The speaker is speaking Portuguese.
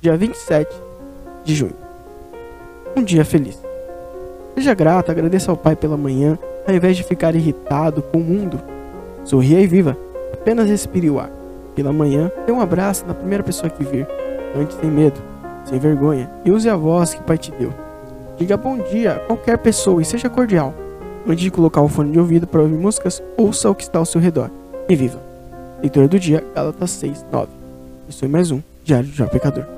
dia 27 de junho. Um dia feliz. Seja grato, agradeça ao Pai pela manhã, ao invés de ficar irritado com o mundo. Sorria e viva, apenas respire o ar. Pela manhã, dê um abraço na primeira pessoa que vir. Antes sem medo, sem vergonha, e use a voz que o Pai te deu. Diga bom dia a qualquer pessoa e seja cordial. Antes de colocar o fone de ouvido para ouvir músicas, ouça o que está ao seu redor. E viva! Leitura do dia, Gálatas 6, 9. isso é mais um Diário de um Pecador.